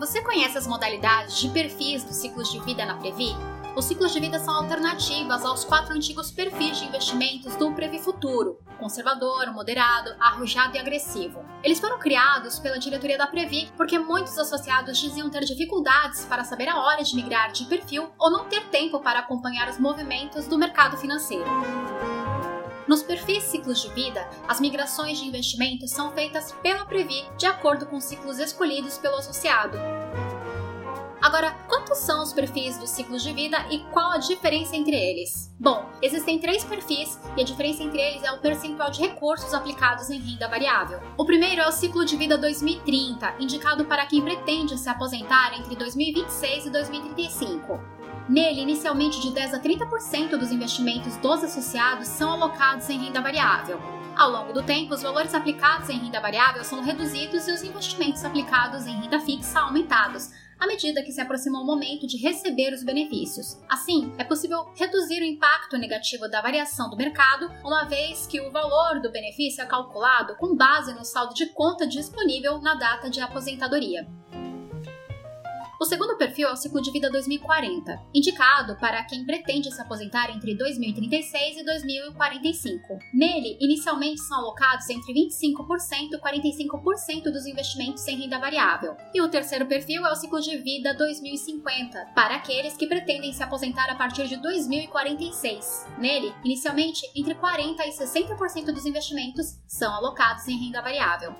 Você conhece as modalidades de perfis dos ciclos de vida na Previ? Os ciclos de vida são alternativas aos quatro antigos perfis de investimentos do Previ Futuro: conservador, moderado, arrojado e agressivo. Eles foram criados pela diretoria da Previ porque muitos associados diziam ter dificuldades para saber a hora de migrar de perfil ou não ter tempo para acompanhar os movimentos do mercado financeiro. Nos perfis ciclos de vida, as migrações de investimentos são feitas pela Previ de acordo com os ciclos escolhidos pelo associado. Agora, quantos são os perfis dos ciclos de vida e qual a diferença entre eles? Bom, existem três perfis e a diferença entre eles é o percentual de recursos aplicados em renda variável. O primeiro é o ciclo de vida 2030, indicado para quem pretende se aposentar entre 2026 e 2035. Nele, inicialmente de 10 a 30% dos investimentos dos associados são alocados em renda variável. Ao longo do tempo, os valores aplicados em renda variável são reduzidos e os investimentos aplicados em renda fixa aumentados, à medida que se aproxima o momento de receber os benefícios. Assim, é possível reduzir o impacto negativo da variação do mercado, uma vez que o valor do benefício é calculado com base no saldo de conta disponível na data de aposentadoria. O segundo perfil é o ciclo de vida 2040, indicado para quem pretende se aposentar entre 2036 e 2045. Nele, inicialmente são alocados entre 25% e 45% dos investimentos em renda variável. E o terceiro perfil é o ciclo de vida 2050, para aqueles que pretendem se aposentar a partir de 2046. Nele, inicialmente, entre 40% e 60% dos investimentos são alocados em renda variável.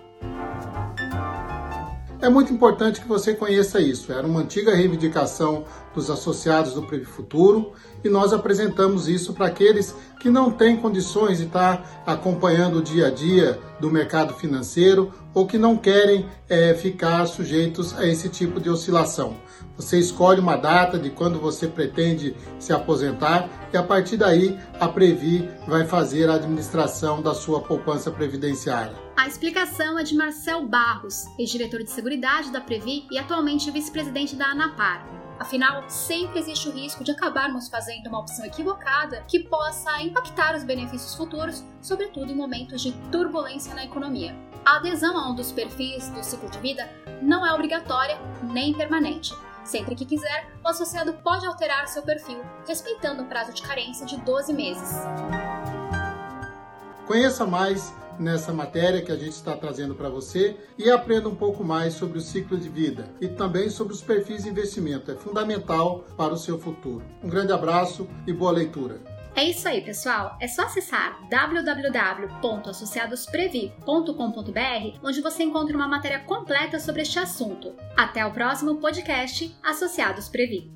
É muito importante que você conheça isso. Era uma antiga reivindicação dos associados do Previ Futuro e nós apresentamos isso para aqueles que não têm condições de estar acompanhando o dia a dia do mercado financeiro ou que não querem é, ficar sujeitos a esse tipo de oscilação. Você escolhe uma data de quando você pretende se aposentar e a partir daí a Previ vai fazer a administração da sua poupança previdenciária. A explicação é de Marcel Barros, ex-diretor de Seguridade da Previ e atualmente vice-presidente da ANAPAR. Afinal, sempre existe o risco de acabarmos fazendo uma opção equivocada que possa impactar os benefícios futuros, sobretudo em momentos de turbulência na economia. A adesão a um dos perfis do ciclo de vida não é obrigatória nem permanente. Sempre que quiser, o associado pode alterar seu perfil, respeitando o prazo de carência de 12 meses. Conheça mais nessa matéria que a gente está trazendo para você e aprenda um pouco mais sobre o ciclo de vida e também sobre os perfis de investimento. É fundamental para o seu futuro. Um grande abraço e boa leitura. É isso aí, pessoal. É só acessar www.associadosprevi.com.br, onde você encontra uma matéria completa sobre este assunto. Até o próximo podcast Associados Previ.